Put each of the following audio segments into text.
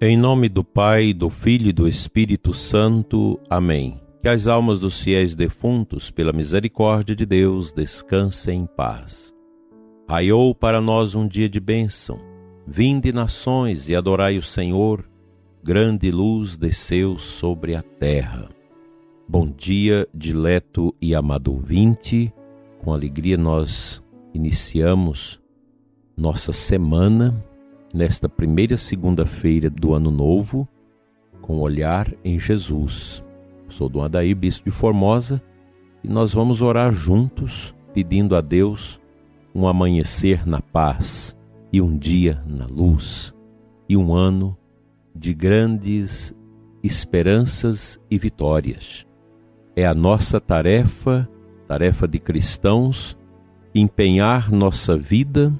Em nome do Pai, do Filho e do Espírito Santo. Amém. Que as almas dos fiéis defuntos, pela misericórdia de Deus, descansem em paz. Raiou para nós um dia de bênção. Vinde nações e adorai o Senhor. Grande luz desceu sobre a terra. Bom dia, dileto e amado ouvinte. Com alegria nós iniciamos nossa semana nesta primeira segunda-feira do Ano Novo, com olhar em Jesus. Sou Dom Adair, Bispo de Formosa, e nós vamos orar juntos, pedindo a Deus um amanhecer na paz e um dia na luz, e um ano de grandes esperanças e vitórias. É a nossa tarefa, tarefa de cristãos, empenhar nossa vida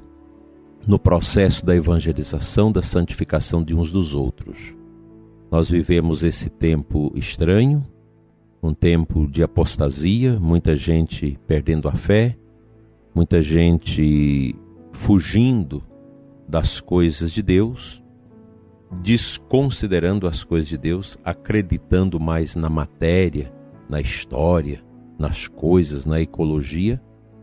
no processo da evangelização, da santificação de uns dos outros. Nós vivemos esse tempo estranho, um tempo de apostasia, muita gente perdendo a fé, muita gente fugindo das coisas de Deus, desconsiderando as coisas de Deus, acreditando mais na matéria, na história, nas coisas, na ecologia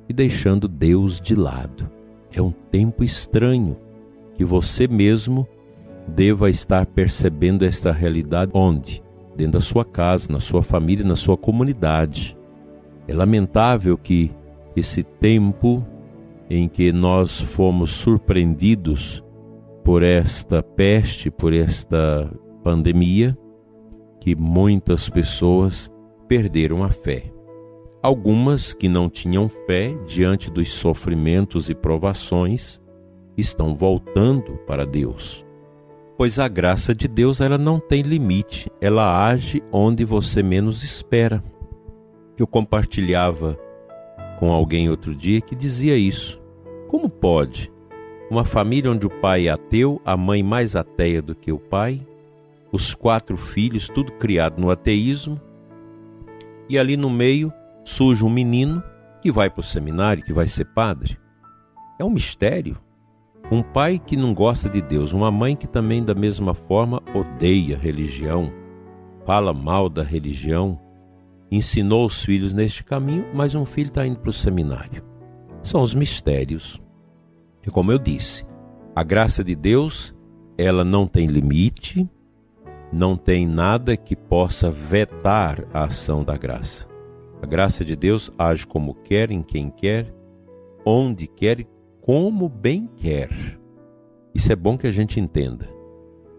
e deixando Deus de lado. É um tempo estranho que você mesmo deva estar percebendo esta realidade onde? Dentro da sua casa, na sua família, na sua comunidade. É lamentável que esse tempo em que nós fomos surpreendidos por esta peste, por esta pandemia, que muitas pessoas perderam a fé. Algumas que não tinham fé diante dos sofrimentos e provações estão voltando para Deus. Pois a graça de Deus ela não tem limite, ela age onde você menos espera. Eu compartilhava com alguém outro dia que dizia isso. Como pode uma família onde o pai é ateu, a mãe mais ateia do que o pai, os quatro filhos, tudo criado no ateísmo, e ali no meio surge um menino que vai para o seminário, que vai ser padre. É um mistério. Um pai que não gosta de Deus, uma mãe que também, da mesma forma, odeia a religião, fala mal da religião, ensinou os filhos neste caminho, mas um filho está indo para o seminário. São os mistérios. E como eu disse, a graça de Deus, ela não tem limite, não tem nada que possa vetar a ação da graça. A graça de Deus age como quer, em quem quer, onde quer e como bem quer. Isso é bom que a gente entenda.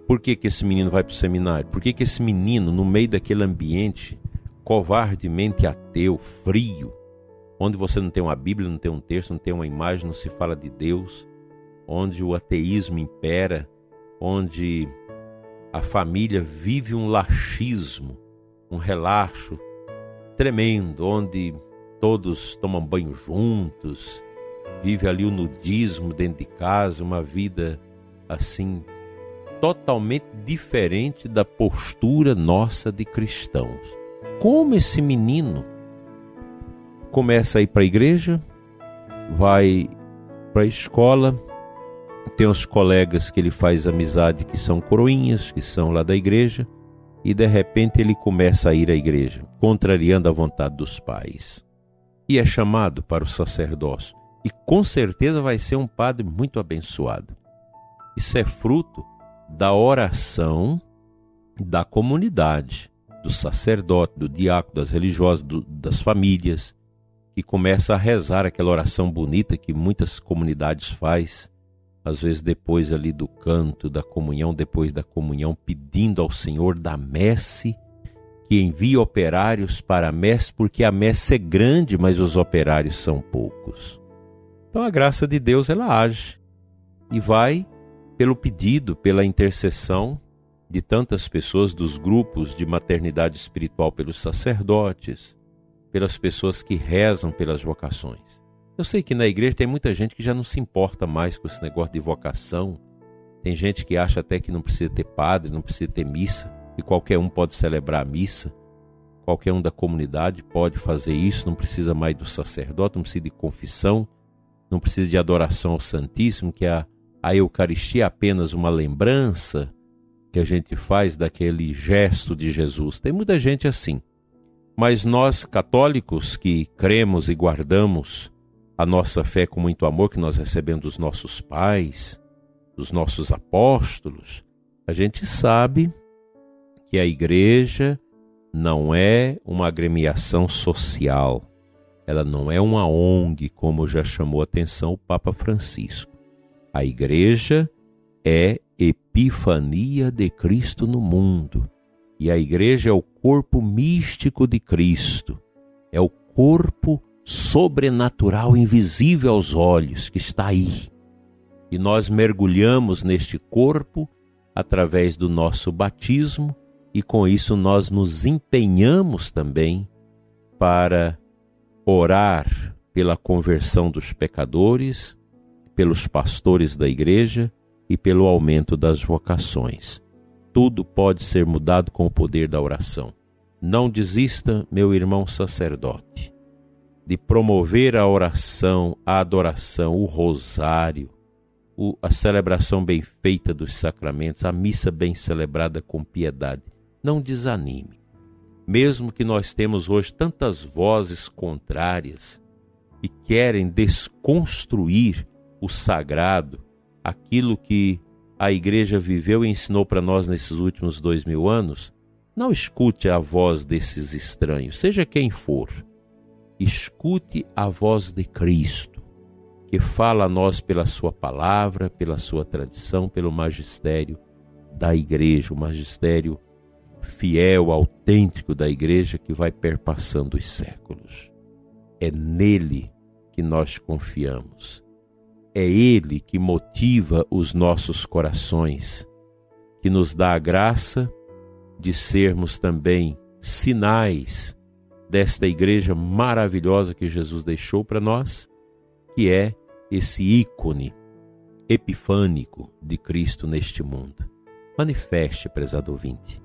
Por que, que esse menino vai para o seminário? Por que, que esse menino, no meio daquele ambiente covardemente ateu, frio, onde você não tem uma Bíblia, não tem um texto, não tem uma imagem, não se fala de Deus, onde o ateísmo impera, onde a família vive um laxismo, um relaxo, tremendo, onde todos tomam banho juntos, vive ali o nudismo dentro de casa, uma vida assim totalmente diferente da postura nossa de cristãos. Como esse menino começa a ir para a igreja, vai para a escola, tem os colegas que ele faz amizade que são coroinhas, que são lá da igreja, e de repente ele começa a ir à igreja, contrariando a vontade dos pais. E é chamado para o sacerdócio. E com certeza vai ser um padre muito abençoado. Isso é fruto da oração da comunidade, do sacerdote, do diácono, das religiosas, do, das famílias, que começa a rezar aquela oração bonita que muitas comunidades faz às vezes depois ali do canto, da comunhão, depois da comunhão, pedindo ao Senhor da messe que envie operários para a messe, porque a messe é grande, mas os operários são poucos. Então a graça de Deus ela age e vai pelo pedido, pela intercessão de tantas pessoas dos grupos de maternidade espiritual pelos sacerdotes, pelas pessoas que rezam pelas vocações. Eu sei que na igreja tem muita gente que já não se importa mais com esse negócio de vocação. Tem gente que acha até que não precisa ter padre, não precisa ter missa, e qualquer um pode celebrar a missa. Qualquer um da comunidade pode fazer isso, não precisa mais do sacerdote, não precisa de confissão, não precisa de adoração ao Santíssimo, que a, a Eucaristia é apenas uma lembrança que a gente faz daquele gesto de Jesus. Tem muita gente assim. Mas nós católicos que cremos e guardamos a nossa fé com muito amor que nós recebemos dos nossos pais, dos nossos apóstolos, a gente sabe que a igreja não é uma agremiação social, ela não é uma ONG, como já chamou atenção o Papa Francisco. A igreja é epifania de Cristo no mundo. E a igreja é o corpo místico de Cristo, é o corpo sobrenatural, invisível aos olhos, que está aí. E nós mergulhamos neste corpo através do nosso batismo, e com isso nós nos empenhamos também para orar pela conversão dos pecadores, pelos pastores da igreja e pelo aumento das vocações. Tudo pode ser mudado com o poder da oração. Não desista, meu irmão sacerdote de promover a oração, a adoração, o rosário, a celebração bem feita dos sacramentos, a missa bem celebrada com piedade. Não desanime. Mesmo que nós temos hoje tantas vozes contrárias e querem desconstruir o sagrado, aquilo que a igreja viveu e ensinou para nós nesses últimos dois mil anos, não escute a voz desses estranhos, seja quem for escute a voz de Cristo, que fala a nós pela Sua palavra, pela Sua tradição, pelo magistério da Igreja, o magistério fiel, autêntico da Igreja que vai perpassando os séculos. É nele que nós confiamos. É Ele que motiva os nossos corações, que nos dá a graça de sermos também sinais desta igreja maravilhosa que Jesus deixou para nós, que é esse ícone epifânico de Cristo neste mundo. Manifeste, prezado ouvinte,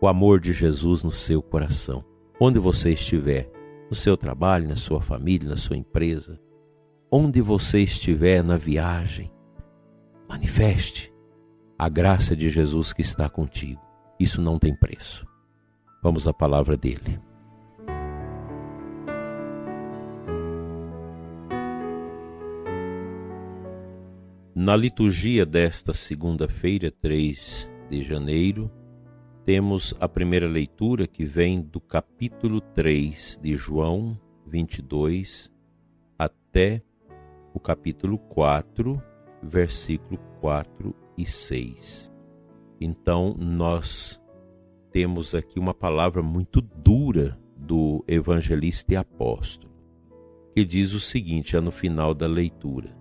o amor de Jesus no seu coração, onde você estiver, no seu trabalho, na sua família, na sua empresa, onde você estiver na viagem, manifeste a graça de Jesus que está contigo. Isso não tem preço. Vamos à palavra dele. Na liturgia desta segunda-feira, 3 de janeiro, temos a primeira leitura que vem do capítulo 3 de João 22 até o capítulo 4, versículo 4 e 6. Então, nós temos aqui uma palavra muito dura do evangelista e apóstolo, que diz o seguinte, é no final da leitura: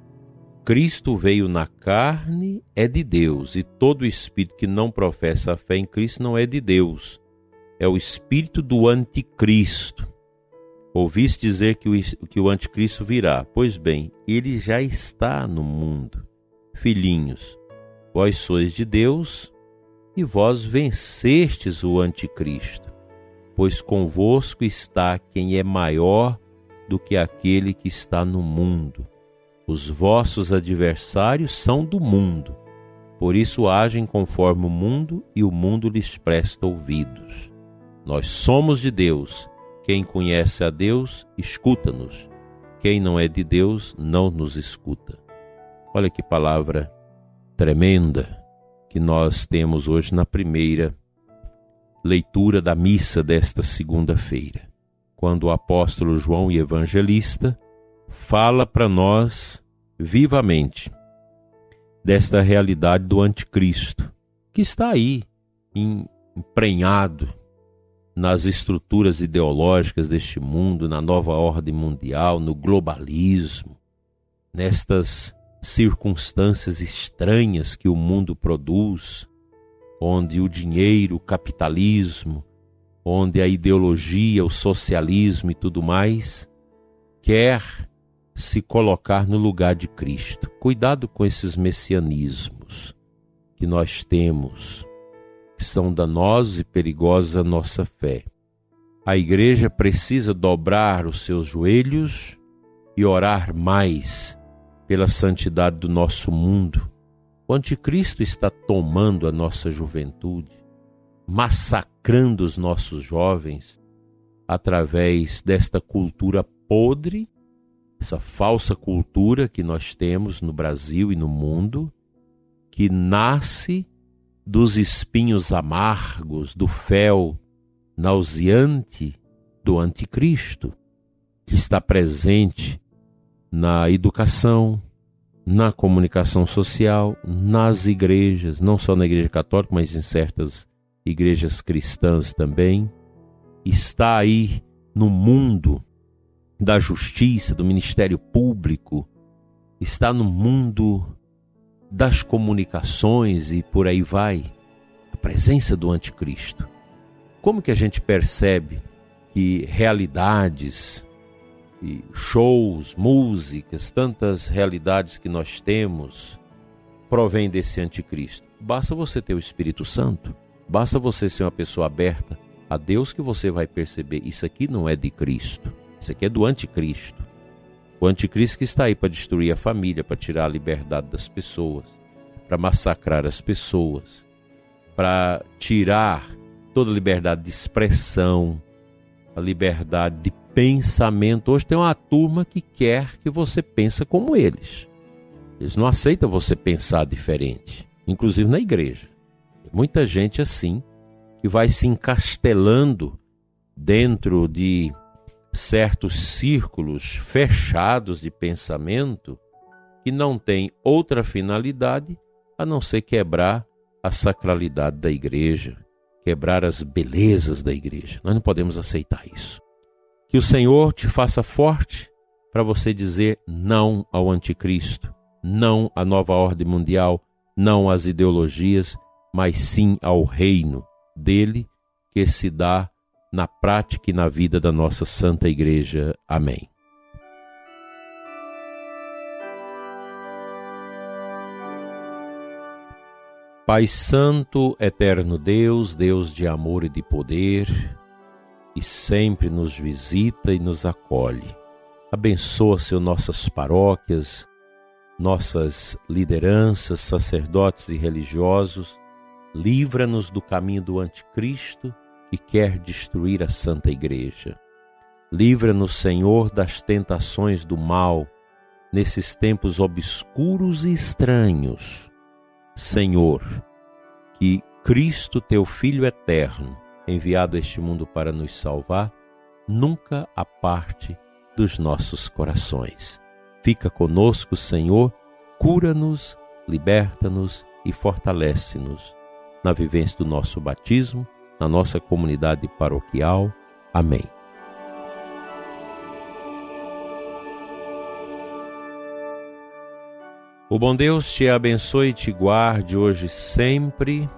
Cristo veio na carne é de Deus, e todo espírito que não professa a fé em Cristo não é de Deus. É o espírito do anticristo. Ouviste dizer que o, que o anticristo virá. Pois bem, ele já está no mundo. Filhinhos, vós sois de Deus e vós vencestes o anticristo, pois convosco está quem é maior do que aquele que está no mundo. Os vossos adversários são do mundo, por isso agem conforme o mundo e o mundo lhes presta ouvidos. Nós somos de Deus. Quem conhece a Deus, escuta-nos. Quem não é de Deus, não nos escuta. Olha que palavra tremenda que nós temos hoje na primeira leitura da missa desta segunda-feira, quando o apóstolo João e evangelista fala para nós vivamente desta realidade do anticristo, que está aí emprenhado nas estruturas ideológicas deste mundo, na nova ordem mundial, no globalismo, nestas circunstâncias estranhas que o mundo produz, onde o dinheiro, o capitalismo, onde a ideologia, o socialismo e tudo mais quer se colocar no lugar de Cristo. Cuidado com esses messianismos que nós temos, que são danosos e perigosos à nossa fé. A igreja precisa dobrar os seus joelhos e orar mais pela santidade do nosso mundo, O anticristo está tomando a nossa juventude, massacrando os nossos jovens através desta cultura podre, essa falsa cultura que nós temos no Brasil e no mundo, que nasce dos espinhos amargos, do fel nauseante do anticristo, que está presente na educação, na comunicação social, nas igrejas, não só na igreja católica, mas em certas igrejas cristãs também. Está aí no mundo da justiça, do ministério público, está no mundo das comunicações e por aí vai, a presença do anticristo. Como que a gente percebe que realidades, e shows, músicas, tantas realidades que nós temos provém desse anticristo? Basta você ter o Espírito Santo, basta você ser uma pessoa aberta a Deus que você vai perceber isso aqui não é de Cristo, isso aqui é do anticristo. O anticristo que está aí para destruir a família, para tirar a liberdade das pessoas, para massacrar as pessoas, para tirar toda a liberdade de expressão, a liberdade de pensamento. Hoje tem uma turma que quer que você pense como eles. Eles não aceitam você pensar diferente, inclusive na igreja. Muita gente assim que vai se encastelando dentro de certos círculos fechados de pensamento que não tem outra finalidade a não ser quebrar a sacralidade da igreja, quebrar as belezas da igreja. Nós não podemos aceitar isso. Que o Senhor te faça forte para você dizer não ao anticristo, não à nova ordem mundial, não às ideologias, mas sim ao reino dele que se dá na prática e na vida da nossa Santa Igreja. Amém. Pai Santo, eterno Deus, Deus de amor e de poder, e sempre nos visita e nos acolhe. Abençoa, Senhor, nossas paróquias, nossas lideranças, sacerdotes e religiosos. Livra-nos do caminho do anticristo que quer destruir a Santa Igreja. Livra-nos, Senhor, das tentações do mal nesses tempos obscuros e estranhos Senhor, que Cristo, teu Filho eterno, enviado a este mundo para nos salvar, nunca aparte dos nossos corações. Fica conosco, Senhor, cura-nos, liberta-nos e fortalece-nos na vivência do nosso batismo, na nossa comunidade paroquial. Amém. O bom Deus te abençoe e te guarde hoje sempre.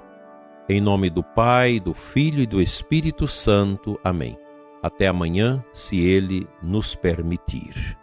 Em nome do Pai, do Filho e do Espírito Santo. Amém. Até amanhã, se Ele nos permitir.